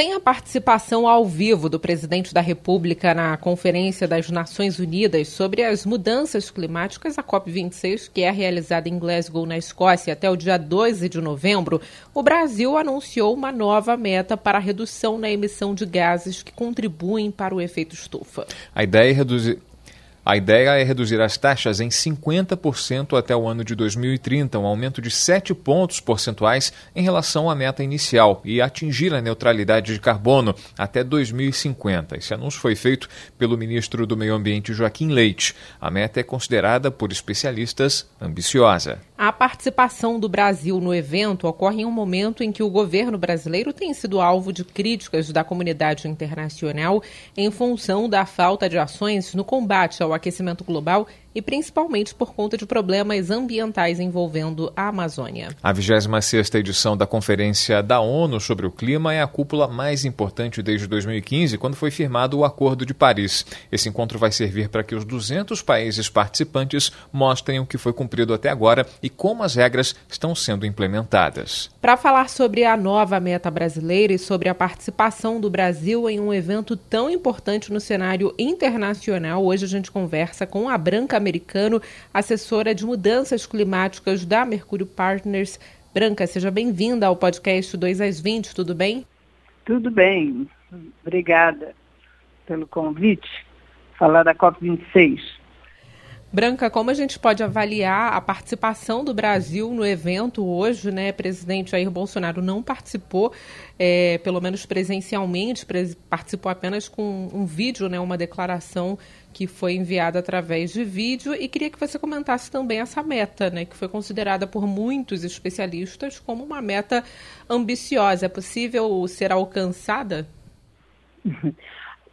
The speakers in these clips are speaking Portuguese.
Sem a participação ao vivo do presidente da República na Conferência das Nações Unidas sobre as Mudanças Climáticas, a COP26, que é realizada em Glasgow, na Escócia, até o dia 12 de novembro, o Brasil anunciou uma nova meta para a redução na emissão de gases que contribuem para o efeito estufa. A ideia é reduzir a ideia é reduzir as taxas em 50% até o ano de 2030, um aumento de 7 pontos percentuais em relação à meta inicial e atingir a neutralidade de carbono até 2050. Esse anúncio foi feito pelo ministro do Meio Ambiente Joaquim Leite. A meta é considerada por especialistas ambiciosa. A participação do Brasil no evento ocorre em um momento em que o governo brasileiro tem sido alvo de críticas da comunidade internacional em função da falta de ações no combate ao aquecimento global e principalmente por conta de problemas ambientais envolvendo a Amazônia. A 26ª edição da Conferência da ONU sobre o Clima é a cúpula mais importante desde 2015, quando foi firmado o Acordo de Paris. Esse encontro vai servir para que os 200 países participantes mostrem o que foi cumprido até agora e como as regras estão sendo implementadas. Para falar sobre a nova meta brasileira e sobre a participação do Brasil em um evento tão importante no cenário internacional, hoje a gente conversa com a Branca americano, assessora de mudanças climáticas da Mercúrio Partners. Branca, seja bem-vinda ao podcast 2 às 20, tudo bem? Tudo bem, obrigada pelo convite. Falar da COP26. Branca, como a gente pode avaliar a participação do Brasil no evento hoje, né? Presidente Jair Bolsonaro não participou, é, pelo menos presencialmente, participou apenas com um vídeo, né? Uma declaração que foi enviada através de vídeo e queria que você comentasse também essa meta, né? Que foi considerada por muitos especialistas como uma meta ambiciosa. É possível ser alcançada?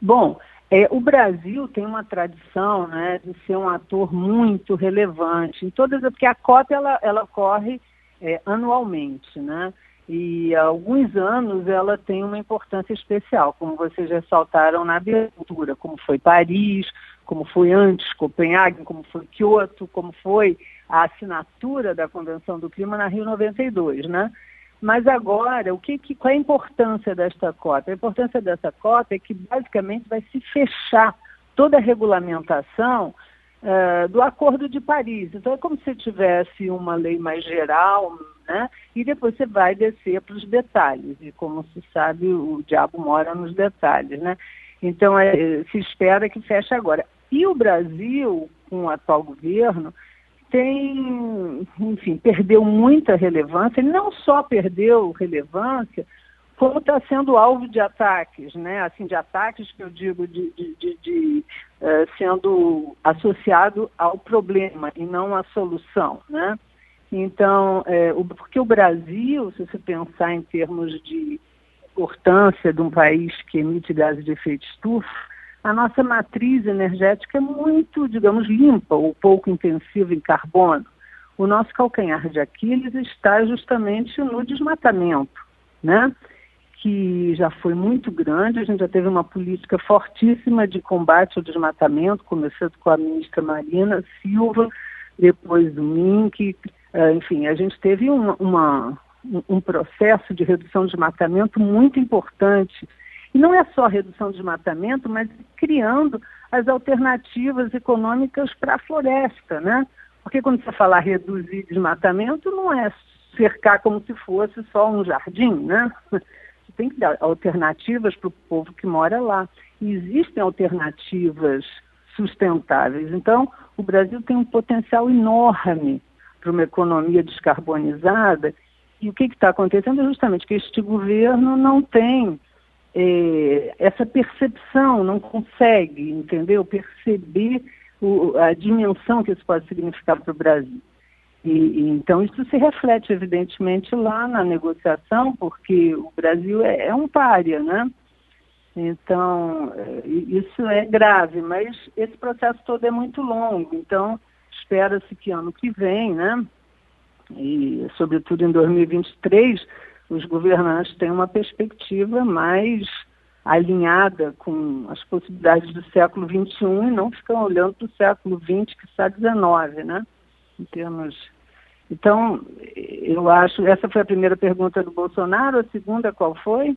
Bom, é, o Brasil tem uma tradição né, de ser um ator muito relevante em todas, porque a COP ela, ela ocorre é, anualmente, né? E há alguns anos ela tem uma importância especial, como vocês ressaltaram na abertura, como foi Paris, como foi antes Copenhague, como foi Kyoto, como foi a assinatura da Convenção do Clima na Rio 92, né? Mas agora, o que, que, qual é a importância desta cota? A importância dessa cota é que basicamente vai se fechar toda a regulamentação uh, do Acordo de Paris. Então é como se tivesse uma lei mais geral, né? E depois você vai descer para os detalhes. E como se sabe, o diabo mora nos detalhes, né? Então é, se espera que feche agora. E o Brasil, com o atual governo, tem, enfim, perdeu muita relevância, ele não só perdeu relevância, como está sendo alvo de ataques, né? Assim, de ataques que eu digo de, de, de, de uh, sendo associado ao problema e não à solução, né? Então, é, o, porque o Brasil, se você pensar em termos de importância de um país que emite gases de efeito estufa, a nossa matriz energética é muito, digamos, limpa ou pouco intensiva em carbono. O nosso calcanhar de Aquiles está justamente no desmatamento, né? Que já foi muito grande, a gente já teve uma política fortíssima de combate ao desmatamento, começando com a ministra Marina Silva, depois do MINC, eh, enfim, a gente teve uma, uma, um processo de redução de desmatamento muito importante e não é só redução de desmatamento, mas criando as alternativas econômicas para a floresta, né? Porque quando você fala reduzir desmatamento, não é cercar como se fosse só um jardim, né? Tem que dar alternativas para o povo que mora lá. E existem alternativas sustentáveis. Então, o Brasil tem um potencial enorme para uma economia descarbonizada. E o que está acontecendo é justamente que este governo não tem é, essa percepção, não consegue, entendeu? Perceber o, a dimensão que isso pode significar para o Brasil. E, e, então isso se reflete evidentemente lá na negociação, porque o Brasil é, é um párea, né? Então é, isso é grave, mas esse processo todo é muito longo. Então espera-se que ano que vem, né? E sobretudo em 2023 os governantes têm uma perspectiva mais alinhada com as possibilidades do século XXI e não ficam olhando para o século XX, que está XIX, né? Em termos. Então, eu acho. Essa foi a primeira pergunta do Bolsonaro. A segunda, qual foi?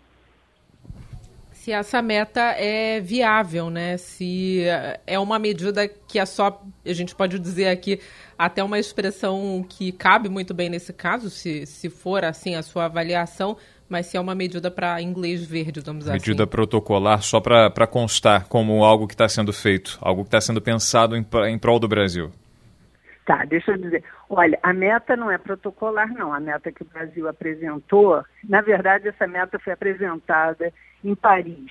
se essa meta é viável, né? Se é uma medida que é só, a gente pode dizer aqui, até uma expressão que cabe muito bem nesse caso, se, se for assim a sua avaliação, mas se é uma medida para inglês ver, digamos medida assim. Medida protocolar só para constar como algo que está sendo feito, algo que está sendo pensado em, em prol do Brasil. Tá, deixa eu dizer. Olha, a meta não é protocolar, não. A meta que o Brasil apresentou, na verdade, essa meta foi apresentada em Paris.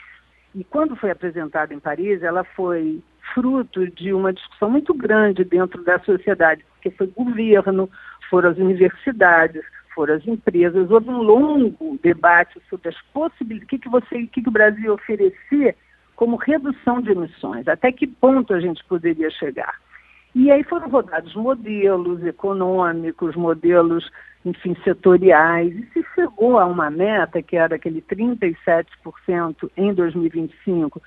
E quando foi apresentada em Paris, ela foi fruto de uma discussão muito grande dentro da sociedade, porque foi governo, foram as universidades, foram as empresas, houve um longo debate sobre as possibilidades, o que, que, você, o que, que o Brasil oferecia como redução de emissões, até que ponto a gente poderia chegar. E aí foram rodados modelos econômicos, modelos, enfim, setoriais, e se chegou a uma meta que era aquele 37% em 2025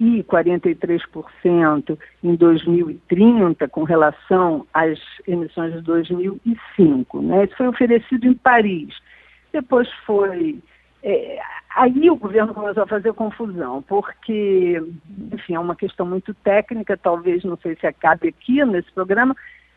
e 43% em 2030 com relação às emissões de 2005. Né? Isso foi oferecido em Paris. Depois foi é, aí o governo começou a fazer confusão, porque, enfim, é uma questão muito técnica, talvez não sei se acabe aqui nesse programa,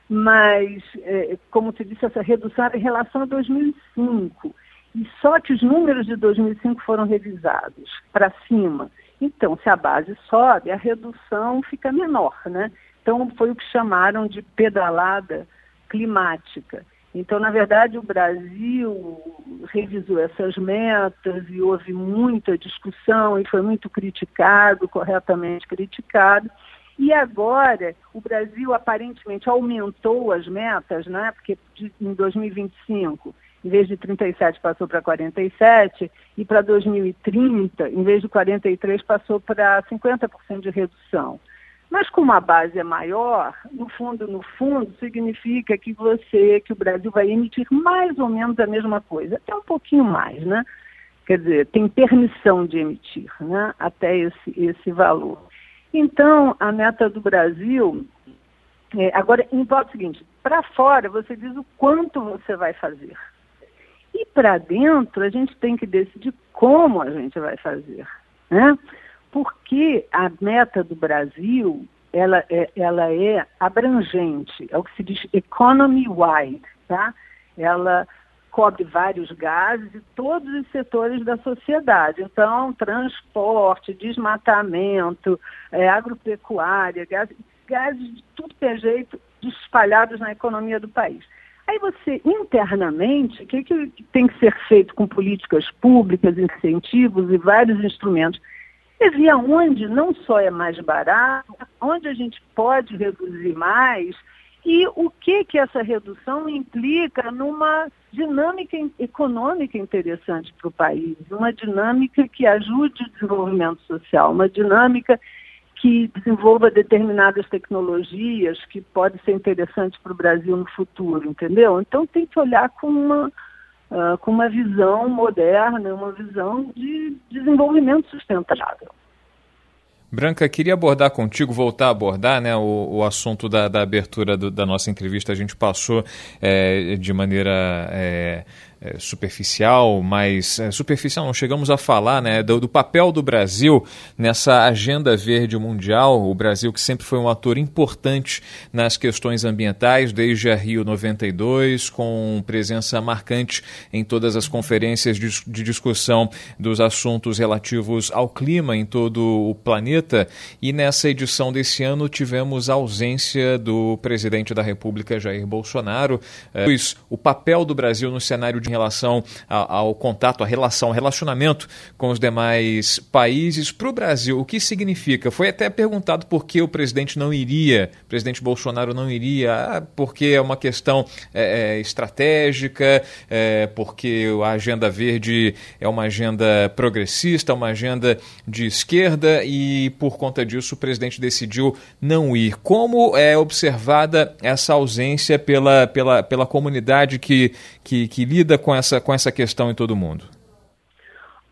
mas, é, como te disse, essa redução era em relação a 2005. E só que os números de 2005 foram revisados para cima. Então, se a base sobe, a redução fica menor, né? Então, foi o que chamaram de pedalada climática. Então, na verdade, o Brasil revisou essas metas e houve muita discussão e foi muito criticado, corretamente criticado. E agora, o Brasil aparentemente aumentou as metas, né? porque em 2025, em vez de 37, passou para 47, e para 2030, em vez de 43, passou para 50% de redução. Mas como a base é maior, no fundo, no fundo, significa que você, que o Brasil vai emitir mais ou menos a mesma coisa, até um pouquinho mais, né? Quer dizer, tem permissão de emitir, né? Até esse, esse valor. Então, a meta do Brasil, é, agora, importa o seguinte, para fora você diz o quanto você vai fazer. E para dentro a gente tem que decidir como a gente vai fazer, né? Porque a meta do Brasil ela é, ela é abrangente, é o que se diz economy-wide, tá? Ela cobre vários gases e todos os setores da sociedade. Então, transporte, desmatamento, é, agropecuária, gases, gases de tudo que é jeito espalhados na economia do país. Aí você, internamente, o que, que tem que ser feito com políticas públicas, incentivos e vários instrumentos? É ver onde não só é mais barato, onde a gente pode reduzir mais e o que que essa redução implica numa dinâmica econômica interessante para o país, uma dinâmica que ajude o desenvolvimento social, uma dinâmica que desenvolva determinadas tecnologias que pode ser interessante para o Brasil no futuro, entendeu? Então tem que olhar com uma uh, com uma visão moderna, uma visão de desenvolvimento sustentável. Branca, queria abordar contigo, voltar a abordar né, o, o assunto da, da abertura do, da nossa entrevista. A gente passou é, de maneira é, é, superficial, mas é, superficial não chegamos a falar né, do, do, papel do Brasil nessa agenda verde mundial. O Brasil que sempre foi um ator importante nas questões ambientais, desde a Rio 92, com presença marcante em todas as conferências de, de discussão dos assuntos relativos ao clima em todo o planeta. E nessa edição desse ano tivemos a ausência do presidente da República, Jair Bolsonaro. É, o papel do Brasil no cenário de relação ao, ao contato, à relação, ao relacionamento com os demais países. Para o Brasil, o que significa? Foi até perguntado por que o presidente não iria, o presidente Bolsonaro não iria, ah, porque é uma questão é, é, estratégica, é, porque a agenda verde é uma agenda progressista, uma agenda de esquerda e por conta disso o presidente decidiu não ir. Como é observada essa ausência pela, pela, pela comunidade que, que, que lida com essa, com essa questão em todo mundo?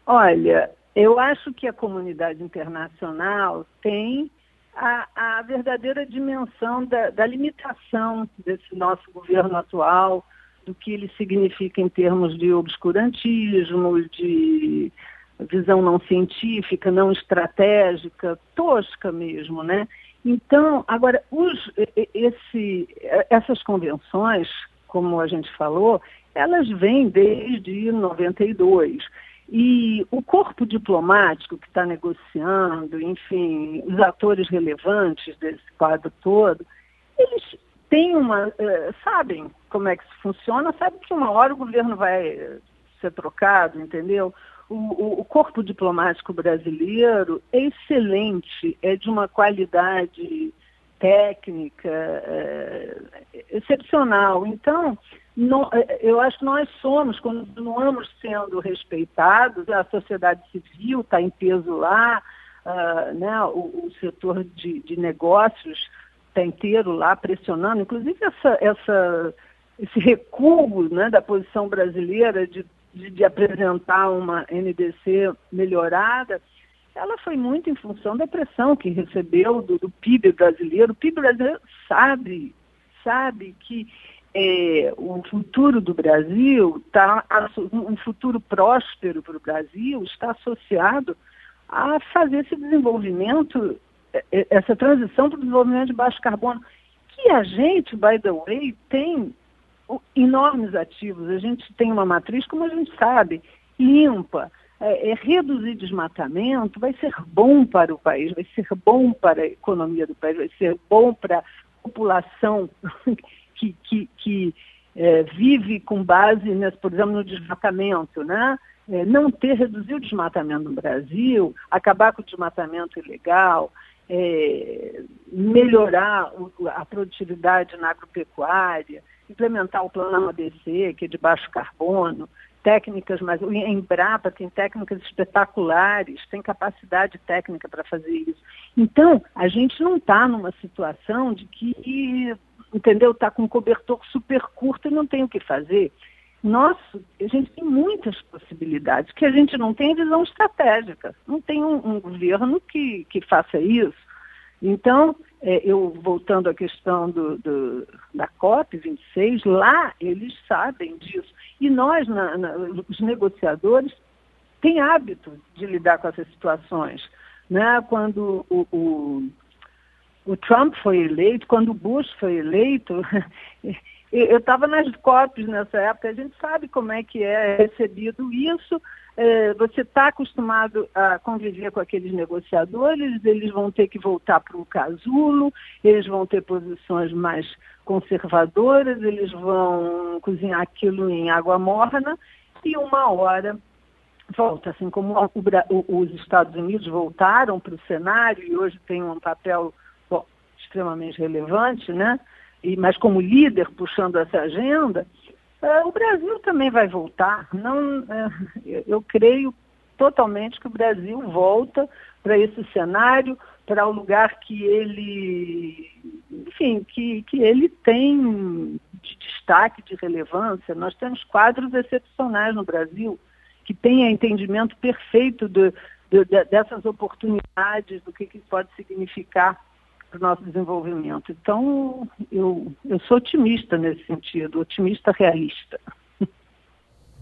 Olha, eu acho que a comunidade internacional tem a, a verdadeira dimensão da, da, limitação desse nosso governo atual, do que ele significa em termos de obscurantismo, de visão não científica, não estratégica, tosca mesmo, né? Então, agora, os, esse, essas convenções, como a gente falou, elas vêm desde 92. E o corpo diplomático que está negociando, enfim, os atores relevantes desse quadro todo, eles têm uma. Uh, sabem como é que isso funciona, sabem que uma hora o governo vai ser trocado, entendeu? O, o, corpo diplomático brasileiro é excelente, é de uma qualidade técnica é, excepcional. Então, é, eu acho que nós somos, continuamos sendo respeitados, a sociedade civil está em peso lá, uh, né, o, o setor de, de negócios está inteiro lá pressionando, inclusive essa, essa, esse recuo né, da posição brasileira de de, de apresentar uma NDC melhorada, ela foi muito em função da pressão que recebeu do, do PIB brasileiro. O PIB brasileiro sabe, sabe que é, o futuro do Brasil, tá, um futuro próspero para o Brasil, está associado a fazer esse desenvolvimento, é, é, essa transição para o desenvolvimento de baixo carbono, que a gente, by the way, tem enormes ativos. A gente tem uma matriz, como a gente sabe, limpa. É, é, reduzir desmatamento vai ser bom para o país, vai ser bom para a economia do país, vai ser bom para a população que, que, que é, vive com base, nesse, por exemplo, no desmatamento, né? É, não ter reduzir o desmatamento no Brasil, acabar com o desmatamento ilegal, é, melhorar a produtividade na agropecuária, implementar o plano ABC, que é de baixo carbono, técnicas, mas o Embrapa tem técnicas espetaculares, tem capacidade técnica para fazer isso. Então, a gente não está numa situação de que, entendeu, está com um cobertor super curto e não tem o que fazer. Nossa, a gente tem muitas possibilidades, que a gente não tem visão estratégica, não tem um, um governo que, que faça isso. Então, é, eu voltando à questão do, do, da COP26, lá eles sabem disso. E nós, na, na, os negociadores, têm hábito de lidar com essas situações. Né? Quando o, o, o Trump foi eleito, quando o Bush foi eleito, eu estava nas COPs nessa época, a gente sabe como é que é recebido isso é, você está acostumado a conviver com aqueles negociadores, eles vão ter que voltar para um casulo, eles vão ter posições mais conservadoras, eles vão cozinhar aquilo em água morna e uma hora volta, assim como o, o, os Estados Unidos voltaram para o cenário e hoje tem um papel bom, extremamente relevante, né? E, mas como líder puxando essa agenda, Uh, o Brasil também vai voltar. Não, uh, eu creio totalmente que o Brasil volta para esse cenário, para o lugar que ele, enfim, que, que ele tem de destaque, de relevância. Nós temos quadros excepcionais no Brasil que têm entendimento perfeito dessas oportunidades, do que, que pode significar para o nosso desenvolvimento. Então, eu, eu sou otimista nesse sentido, otimista realista.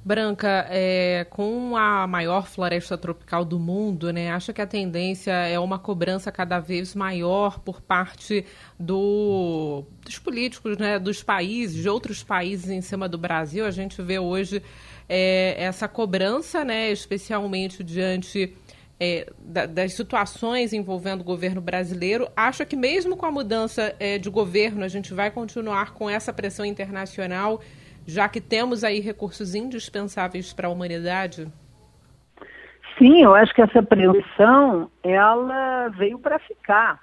Branca, é, com a maior floresta tropical do mundo, né, acha que a tendência é uma cobrança cada vez maior por parte do, dos políticos, né, dos países, de outros países em cima do Brasil? A gente vê hoje é, essa cobrança, né, especialmente diante é, da, das situações envolvendo o governo brasileiro. Acha que mesmo com a mudança é, de governo, a gente vai continuar com essa pressão internacional, já que temos aí recursos indispensáveis para a humanidade? Sim, eu acho que essa pressão, ela veio para ficar.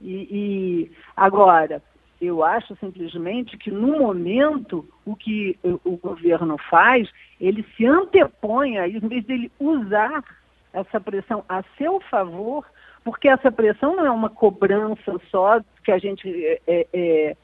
E, e, agora, eu acho simplesmente que no momento o que o, o governo faz, ele se antepõe a isso, em vez dele usar essa pressão a seu favor, porque essa pressão não é uma cobrança só que a gente é, é,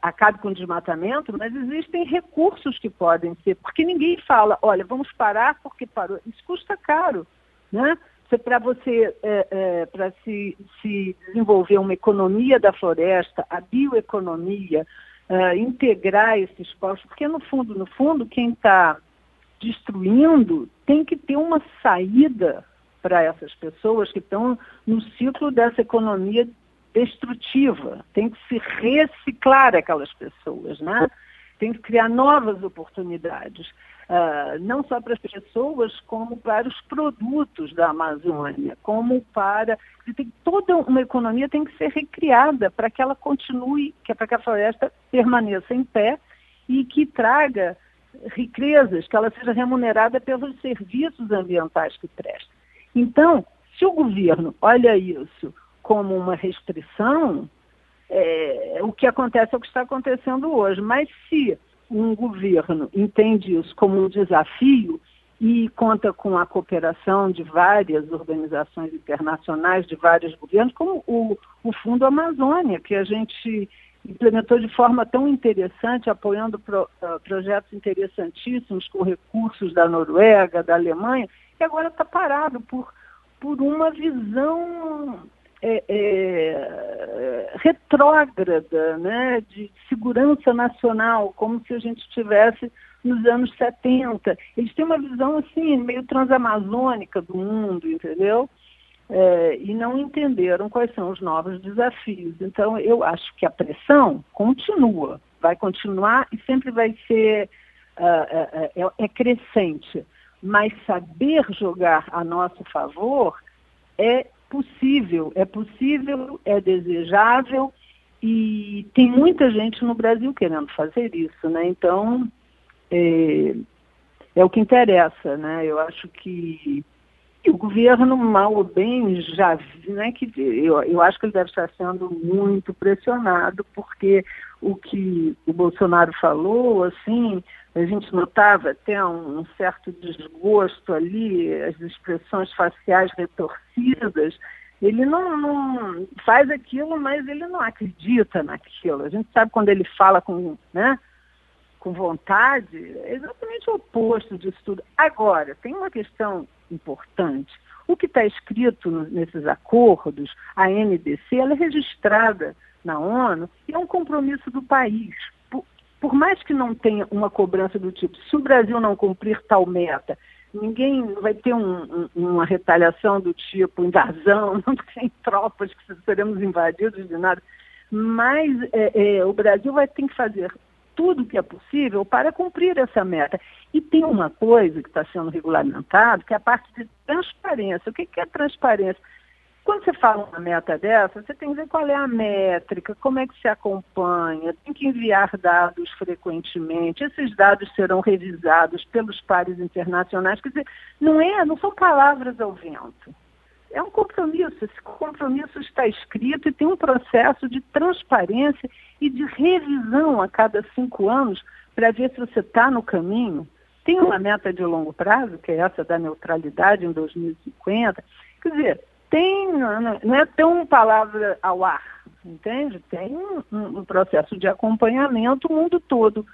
acabe com o desmatamento, mas existem recursos que podem ser, porque ninguém fala, olha, vamos parar porque parou. Isso custa caro, né? Para você, é, é, para se, se desenvolver uma economia da floresta, a bioeconomia, é, integrar esses povos, porque no fundo, no fundo, quem está destruindo tem que ter uma saída para essas pessoas que estão no ciclo dessa economia destrutiva. Tem que se reciclar aquelas pessoas, né? Tem que criar novas oportunidades, uh, não só para as pessoas, como para os produtos da Amazônia, como para tem, toda uma economia tem que ser recriada para que ela continue, que é para que a floresta permaneça em pé e que traga riquezas, que ela seja remunerada pelos serviços ambientais que presta. Então, se o governo olha isso como uma restrição, é, o que acontece é o que está acontecendo hoje. Mas se um governo entende isso como um desafio e conta com a cooperação de várias organizações internacionais, de vários governos, como o, o Fundo Amazônia, que a gente implementou de forma tão interessante, apoiando pro, uh, projetos interessantíssimos com recursos da Noruega, da Alemanha, que agora está parado por, por uma visão é, é, retrógrada, né, de segurança nacional, como se a gente estivesse nos anos 70. Eles têm uma visão assim, meio transamazônica do mundo, entendeu? É, e não entenderam quais são os novos desafios. Então, eu acho que a pressão continua, vai continuar e sempre vai ser uh, uh, é, é crescente. Mas saber jogar a nosso favor é possível, é possível, é desejável e tem muita gente no Brasil querendo fazer isso, né? Então, é, é o que interessa, né? Eu acho que o governo, mal ou bem, já, né, que eu, eu acho que ele deve estar sendo muito pressionado, porque o que o Bolsonaro falou, assim, a gente notava até um, um certo desgosto ali, as expressões faciais retorcidas, ele não, não, faz aquilo, mas ele não acredita naquilo. A gente sabe quando ele fala com, né, com vontade, é exatamente o oposto disso tudo. Agora, tem uma questão importante. O que está escrito nesses acordos, a NDC, ela é registrada na ONU e é um compromisso do país. Por, por mais que não tenha uma cobrança do tipo, se o Brasil não cumprir tal meta, ninguém vai ter um, um, uma retaliação do tipo invasão, não tem tropas que seremos invadidos de nada. Mas é, é, o Brasil vai ter que fazer tudo o que é possível para cumprir essa meta. E tem uma coisa que está sendo regulamentado, que é a parte de transparência. O que, que é transparência? Quando você fala uma meta dessa, você tem que ver qual é a métrica, como é que se acompanha, tem que enviar dados frequentemente, esses dados serão revisados pelos pares internacionais. Quer dizer, não, é, não são palavras ao vento. É um compromisso. Esse compromisso está escrito e tem um processo de transparência e de revisão a cada cinco anos para ver se você está no caminho. Tem uma meta de longo prazo, que é essa da neutralidade em 2050. Quer dizer, tem, não é tão palavra ao ar, entende? Tem um, um processo de acompanhamento o mundo todo.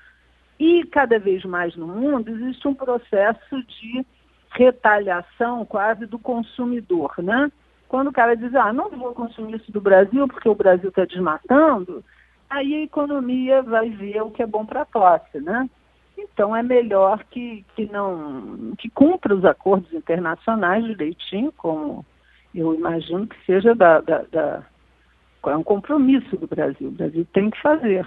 E cada vez mais no mundo existe um processo de retaliação quase do consumidor, né? Quando o cara diz, ah, não vou consumir isso do Brasil porque o Brasil está desmatando, aí a economia vai ver o que é bom para a tosse, né? Então é melhor que, que não que cumpra os acordos internacionais direitinho, como eu imagino que seja da, da, da, é um compromisso do Brasil. O Brasil tem que fazer.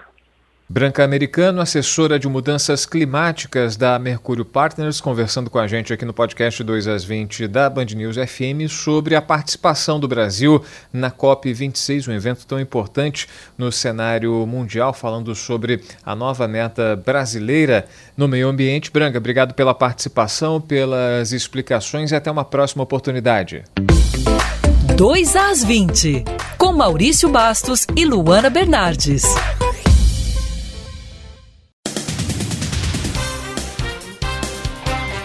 Branca Americano, assessora de mudanças climáticas da Mercúrio Partners, conversando com a gente aqui no podcast 2 às 20 da Band News FM sobre a participação do Brasil na COP26, um evento tão importante no cenário mundial, falando sobre a nova meta brasileira no meio ambiente. Branca, obrigado pela participação, pelas explicações e até uma próxima oportunidade. 2 às 20, com Maurício Bastos e Luana Bernardes.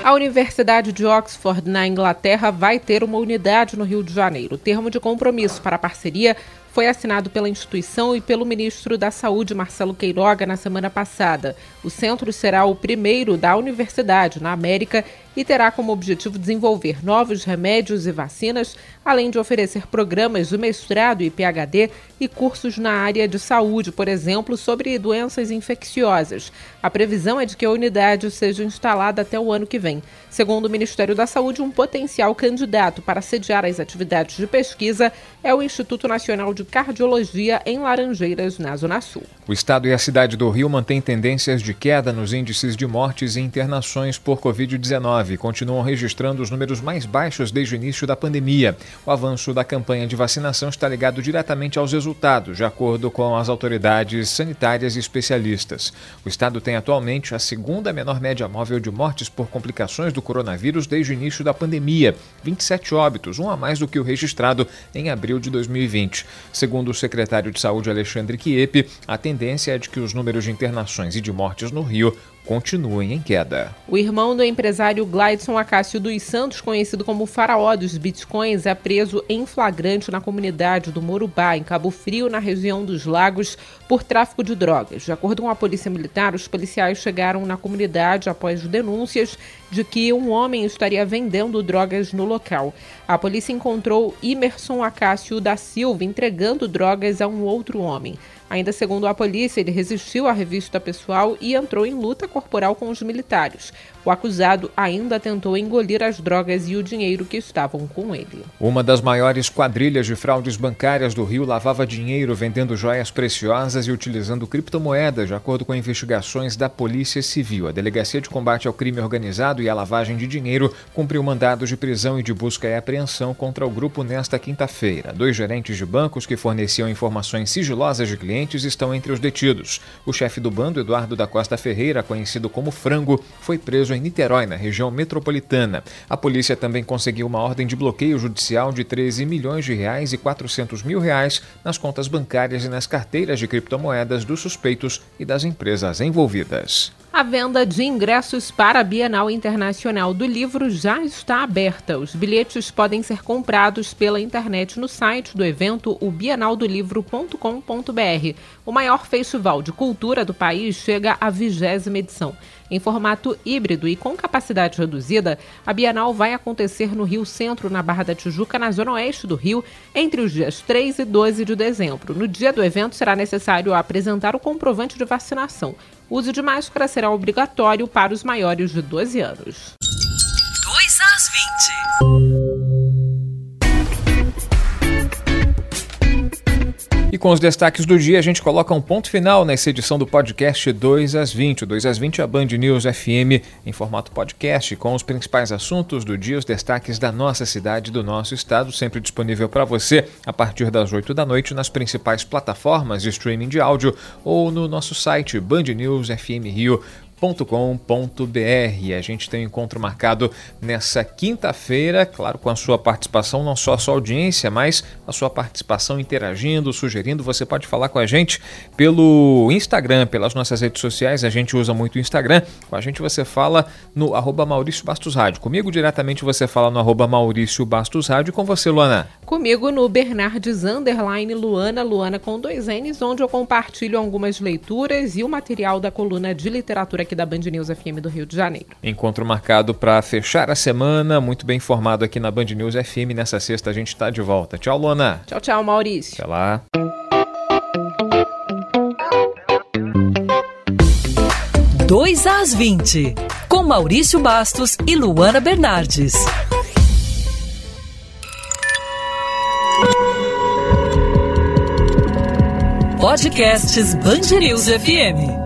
A Universidade de Oxford, na Inglaterra, vai ter uma unidade no Rio de Janeiro. O termo de compromisso para a parceria foi assinado pela instituição e pelo ministro da Saúde, Marcelo Queiroga, na semana passada. O centro será o primeiro da universidade na América e terá como objetivo desenvolver novos remédios e vacinas, além de oferecer programas de mestrado e PhD e cursos na área de saúde, por exemplo, sobre doenças infecciosas. A previsão é de que a unidade seja instalada até o ano que vem. Segundo o Ministério da Saúde, um potencial candidato para sediar as atividades de pesquisa é o Instituto Nacional de Cardiologia em Laranjeiras, na Zona Sul. O estado e a cidade do Rio mantêm tendências de queda nos índices de mortes e internações por Covid-19 e continuam registrando os números mais baixos desde o início da pandemia. O avanço da campanha de vacinação está ligado diretamente aos resultados, de acordo com as autoridades sanitárias e especialistas. O estado tem atualmente a segunda menor média móvel de mortes por complicações do coronavírus desde o início da pandemia, 27 óbitos, um a mais do que o registrado em abril de 2020. Segundo o secretário de Saúde Alexandre Quiepe, a tendência é de que os números de internações e de mortes no Rio continuem em queda. O irmão do empresário Glideson Acácio dos Santos, conhecido como faraó dos bitcoins, é preso em flagrante na comunidade do Morubá, em Cabo Frio, na região dos Lagos, por tráfico de drogas. De acordo com a Polícia Militar, os policiais chegaram na comunidade após denúncias de que um homem estaria vendendo drogas no local. A polícia encontrou Imerson Acácio da Silva entregando drogas a um outro homem. Ainda segundo a polícia, ele resistiu à revista pessoal e entrou em luta corporal com os militares. O acusado ainda tentou engolir as drogas e o dinheiro que estavam com ele. Uma das maiores quadrilhas de fraudes bancárias do Rio lavava dinheiro vendendo joias preciosas e utilizando criptomoedas, de acordo com investigações da Polícia Civil. A Delegacia de Combate ao Crime Organizado e à Lavagem de Dinheiro cumpriu mandados de prisão e de busca e apreensão contra o grupo nesta quinta-feira. Dois gerentes de bancos que forneciam informações sigilosas de clientes estão entre os detidos. O chefe do bando, Eduardo da Costa Ferreira, conhecido como Frango, foi preso em Niterói, na região metropolitana. A polícia também conseguiu uma ordem de bloqueio judicial de 13 milhões de reais e 400 mil reais nas contas bancárias e nas carteiras de criptomoedas dos suspeitos e das empresas envolvidas. A venda de ingressos para a Bienal Internacional do Livro já está aberta. Os bilhetes podem ser comprados pela internet no site do evento, o bienaldolivro.com.br. O maior festival de cultura do país chega à vigésima edição. Em formato híbrido e com capacidade reduzida, a Bienal vai acontecer no Rio Centro, na Barra da Tijuca, na zona oeste do Rio, entre os dias 3 e 12 de dezembro. No dia do evento, será necessário apresentar o comprovante de vacinação. O uso de máscara será obrigatório para os maiores de 12 anos. 2 às 20. E com os destaques do dia, a gente coloca um ponto final nessa edição do podcast 2 às 20. O 2 às 20 é a Band News FM em formato podcast, com os principais assuntos do dia, os destaques da nossa cidade, do nosso estado, sempre disponível para você a partir das 8 da noite nas principais plataformas de streaming de áudio ou no nosso site Band News FM Rio com.br A gente tem um encontro marcado nessa quinta-feira, claro, com a sua participação, não só a sua audiência, mas a sua participação interagindo, sugerindo. Você pode falar com a gente pelo Instagram, pelas nossas redes sociais. A gente usa muito o Instagram. Com a gente você fala no arroba Maurício Bastos Rádio. Comigo diretamente você fala no arroba Maurício Bastos Rádio. Com você, Luana? Comigo no Bernardes Underline Luana, Luana com dois N's, onde eu compartilho algumas leituras e o material da coluna de literatura aqui da Band News FM do Rio de Janeiro. Encontro marcado para fechar a semana, muito bem informado aqui na Band News FM. Nessa sexta a gente está de volta. Tchau, Luana. Tchau, tchau, Maurício. Até lá. Dois às 20, com Maurício Bastos e Luana Bernardes. Podcasts Band News FM.